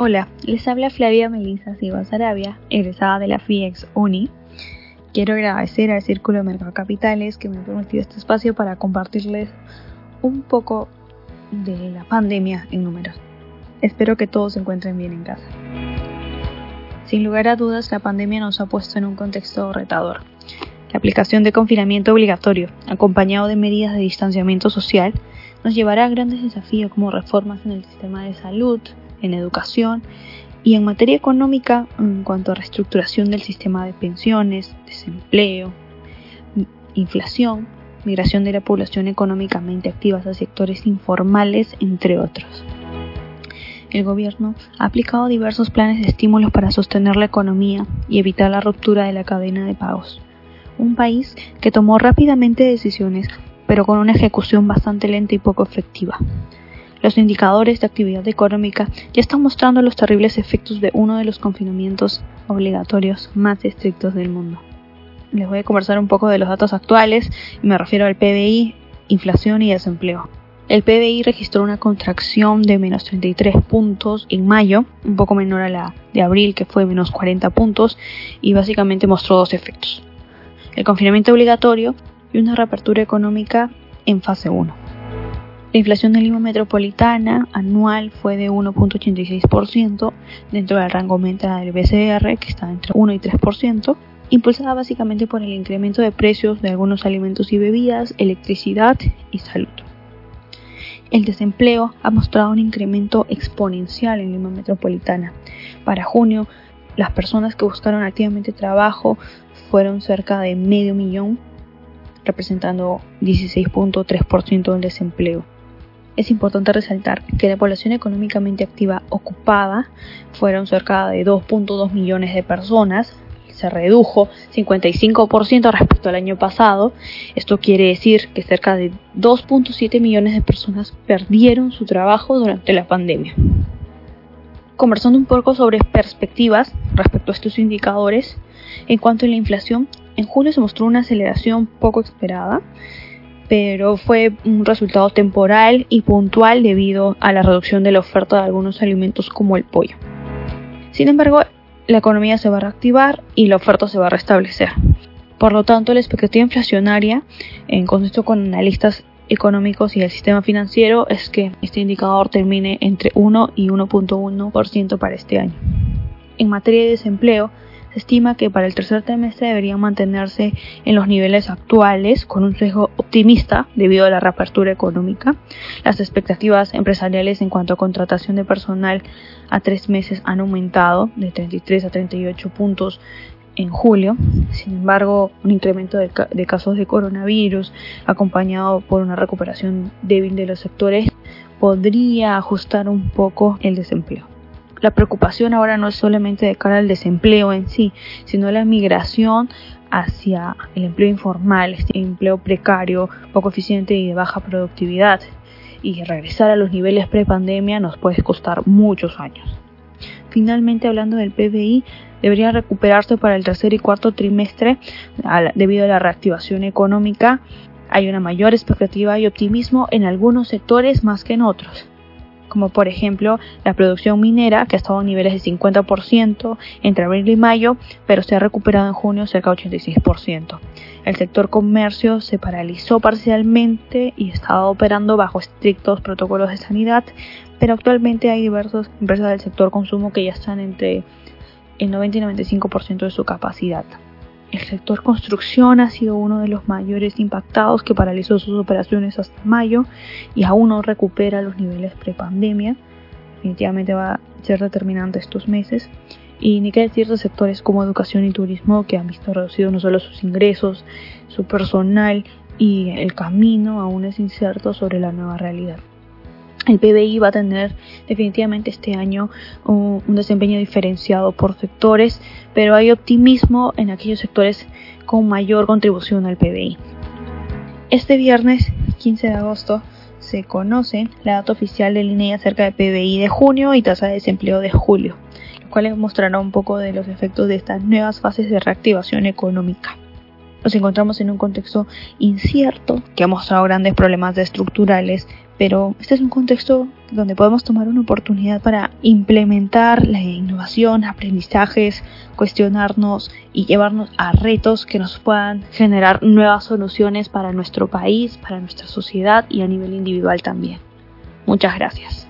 Hola, les habla Flavia Melissa Silva Sarabia, egresada de la FIEX UNI. Quiero agradecer al Círculo de Mercado Capitales que me ha permitido este espacio para compartirles un poco de la pandemia en números. Espero que todos se encuentren bien en casa. Sin lugar a dudas, la pandemia nos ha puesto en un contexto retador. La aplicación de confinamiento obligatorio, acompañado de medidas de distanciamiento social, nos llevará a grandes desafíos como reformas en el sistema de salud, en educación y en materia económica en cuanto a reestructuración del sistema de pensiones, desempleo, inflación, migración de la población económicamente activa a sectores informales, entre otros. El gobierno ha aplicado diversos planes de estímulos para sostener la economía y evitar la ruptura de la cadena de pagos. Un país que tomó rápidamente decisiones, pero con una ejecución bastante lenta y poco efectiva. Los indicadores de actividad económica ya están mostrando los terribles efectos de uno de los confinamientos obligatorios más estrictos del mundo. Les voy a conversar un poco de los datos actuales y me refiero al PBI, inflación y desempleo. El PBI registró una contracción de menos 33 puntos en mayo, un poco menor a la de abril que fue menos 40 puntos y básicamente mostró dos efectos. El confinamiento obligatorio y una reapertura económica en fase 1. La inflación de Lima Metropolitana anual fue de 1.86% dentro del rango meta del BCR, que está entre 1 y 3%, impulsada básicamente por el incremento de precios de algunos alimentos y bebidas, electricidad y salud. El desempleo ha mostrado un incremento exponencial en Lima Metropolitana. Para junio, las personas que buscaron activamente trabajo fueron cerca de medio millón, representando 16.3% del desempleo es importante resaltar que la población económicamente activa ocupada fueron cerca de 2.2 millones de personas, se redujo 55% respecto al año pasado. Esto quiere decir que cerca de 2.7 millones de personas perdieron su trabajo durante la pandemia. Conversando un poco sobre perspectivas respecto a estos indicadores, en cuanto a la inflación, en julio se mostró una aceleración poco esperada pero fue un resultado temporal y puntual debido a la reducción de la oferta de algunos alimentos como el pollo. Sin embargo, la economía se va a reactivar y la oferta se va a restablecer. Por lo tanto, la expectativa inflacionaria, en contexto con analistas económicos y el sistema financiero, es que este indicador termine entre 1 y 1.1% para este año. En materia de desempleo, estima que para el tercer trimestre deberían mantenerse en los niveles actuales con un sesgo optimista debido a la reapertura económica. Las expectativas empresariales en cuanto a contratación de personal a tres meses han aumentado de 33 a 38 puntos en julio. Sin embargo, un incremento de, de, casos de coronavirus acompañado por una recuperación débil de los sectores podría ajustar un poco el desempleo la preocupación ahora no es solamente de cara al desempleo en sí, sino la migración hacia el empleo informal, este empleo precario, poco eficiente y de baja productividad. Y regresar a los niveles pre-pandemia nos puede costar muchos años. Finalmente, hablando del PBI, debería recuperarse para el tercer y cuarto trimestre debido a la reactivación económica. Hay una mayor expectativa y optimismo en algunos sectores más que en otros como por ejemplo la producción minera, que ha estado a niveles de 50% entre abril y mayo, pero se ha recuperado en junio cerca de 86%. El sector comercio se paralizó parcialmente y estaba operando bajo estrictos protocolos de sanidad, pero actualmente hay diversas empresas del sector consumo que ya están entre el 90 y 95% de su capacidad. El sector construcción ha sido uno de los mayores impactados que paralizó sus operaciones hasta mayo y aún no recupera los niveles prepandemia. Definitivamente va a ser determinante estos meses. Y ni qué decir de sectores como educación y turismo que han visto reducidos no solo sus ingresos, su personal y el camino aún es incierto sobre la nueva realidad. El PBI va a tener definitivamente este año un, desempeño diferenciado por sectores, pero hay optimismo en aquellos sectores con mayor contribución al PBI. Este viernes 15 de agosto se conoce la data oficial del INE acerca del PBI de junio y tasa de desempleo de julio, lo cual mostrará un poco de los efectos de estas nuevas fases de reactivación económica. Nos encontramos en un contexto incierto que ha mostrado grandes problemas estructurales, pero este es un contexto donde podemos tomar una oportunidad para implementar la innovación, aprendizajes, cuestionarnos y llevarnos a retos que nos puedan generar nuevas soluciones para nuestro país, para nuestra sociedad y a nivel individual también. Muchas gracias.